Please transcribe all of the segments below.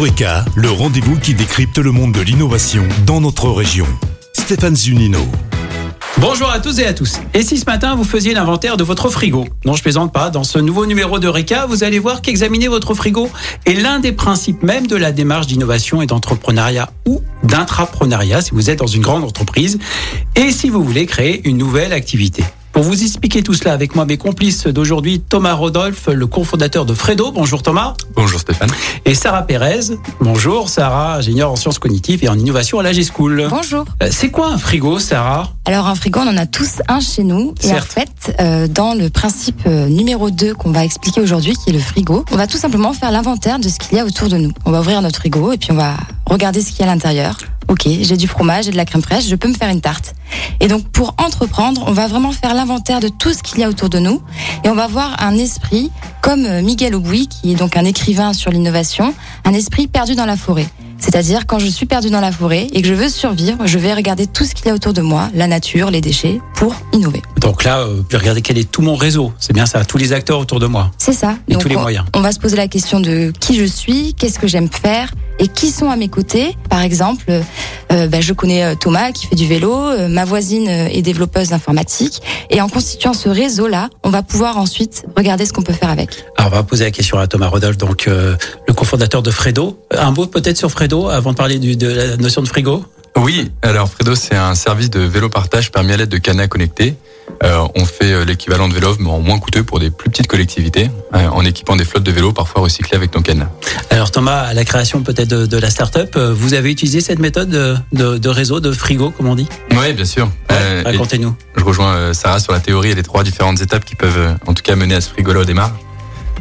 Eureka, le rendez-vous qui décrypte le monde de l'innovation dans notre région. Stéphane Zunino. Bonjour à tous et à tous. Et si ce matin vous faisiez l'inventaire de votre frigo? Non, je plaisante pas. Dans ce nouveau numéro de RECA, vous allez voir qu'examiner votre frigo est l'un des principes même de la démarche d'innovation et d'entrepreneuriat ou d'intrapreneuriat si vous êtes dans une grande entreprise et si vous voulez créer une nouvelle activité. Pour vous expliquer tout cela avec moi, mes complices d'aujourd'hui, Thomas Rodolphe, le cofondateur de Fredo. Bonjour Thomas. Bonjour Stéphane. Et Sarah Pérez. Bonjour Sarah, ingénieure en sciences cognitives et en innovation à la G-School. Bonjour. Euh, C'est quoi un frigo, Sarah? Alors un frigo, on en a tous un chez nous. Et en Certes. fait, euh, dans le principe euh, numéro 2 qu'on va expliquer aujourd'hui, qui est le frigo, on va tout simplement faire l'inventaire de ce qu'il y a autour de nous. On va ouvrir notre frigo et puis on va regarder ce qu'il y a à l'intérieur. Ok, j'ai du fromage, j'ai de la crème fraîche, je peux me faire une tarte. Et donc pour entreprendre, on va vraiment faire l'inventaire de tout ce qu'il y a autour de nous et on va voir un esprit comme euh, Miguel Aubouy, qui est donc un écrivain sur l'innovation, un esprit perdu dans la forêt. C'est-à-dire quand je suis perdu dans la forêt et que je veux survivre, je vais regarder tout ce qu'il y a autour de moi, la nature, les déchets, pour innover. Donc là, euh, puis regardez quel est tout mon réseau. C'est bien ça, tous les acteurs autour de moi. C'est ça. Et tous les on, moyens. On va se poser la question de qui je suis, qu'est-ce que j'aime faire et qui sont à mes côtés. Par exemple, euh, ben, je connais euh, Thomas qui fait du vélo, euh, ma voisine euh, est développeuse d'informatique et en constituant ce réseau-là, on va pouvoir ensuite regarder ce qu'on peut faire avec. Alors on va poser la question à Thomas Rodolphe, donc euh, le cofondateur de Fredo. Un mot peut-être sur Fredo avant de parler du- de la notion de frigo? Oui, alors Fredo, c'est un service de vélo partage permis à l'aide de cadenas connectés. Euh, on fait euh, l'équivalent de vélo, mais en moins coûteux pour des plus petites collectivités, euh, en équipant des flottes de vélos parfois recyclés avec nos cadenas. Alors Thomas, à la création peut-être de, de la start-up, euh, vous avez utilisé cette méthode de, de- de réseau, de frigo, comme on dit Oui, bien sûr. Euh, et Racontez-nous. je rejoins euh, Sarah sur la théorie et les trois différentes étapes qui peuvent euh, en tout cas mener à ce frigo-là au.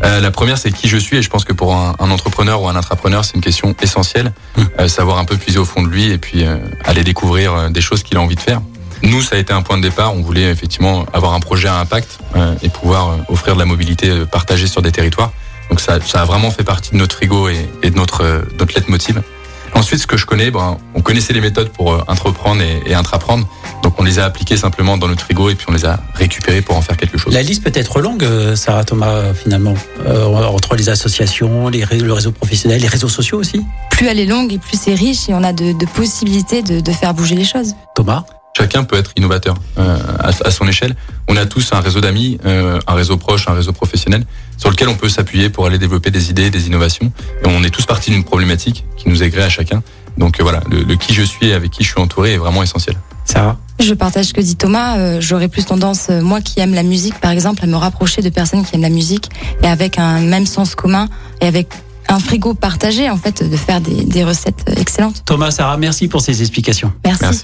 Euh, la première, c'est qui je suis, et je pense que pour un, un entrepreneur ou un intrapreneur, c'est une question essentielle. Mmh. Euh, savoir un peu puiser au fond de lui et puis euh, aller découvrir des choses qu'il a envie de faire. Nous, ça a été un point de départ. On voulait effectivement avoir un projet à impact euh, et pouvoir euh, offrir de la mobilité euh, partagée sur des territoires. Donc ça, ça a vraiment fait partie de notre frigo et, et de notre, euh, notre leitmotiv. Ensuite, ce que je connais, ben, on connaissait les méthodes pour euh, entreprendre et, et intraprendre. Donc on les a appliquées simplement dans notre frigo et puis on les a récupérées pour en faire quelque chose. La liste peut être longue, euh, Sarah Thomas, finalement, euh, entre les associations, les, ré- le réseau professionnel, les réseaux sociaux aussi? Plus elle est longue et plus c'est riche et on a de, de possibilités de, de faire bouger les choses. Thomas? Chacun peut être innovateur euh, à, à son échelle. On a tous un réseau d'amis, euh, un réseau proche, un réseau professionnel, sur lequel on peut s'appuyer pour aller développer des idées, des innovations. Et on est tous partis d'une problématique qui nous est gré à chacun. Donc euh, voilà, le, le qui je suis et avec qui je suis entouré est vraiment essentiel. Sarah Je partage ce que dit Thomas. euh, J'aurais plus tendance, moi qui aime la musique par exemple, à me rapprocher de personnes qui aiment la musique et avec un même sens commun et avec un frigo partagé en fait, de faire des, des recettes excellentes. Thomas, Sarah, merci pour ces explications. Merci. Merci.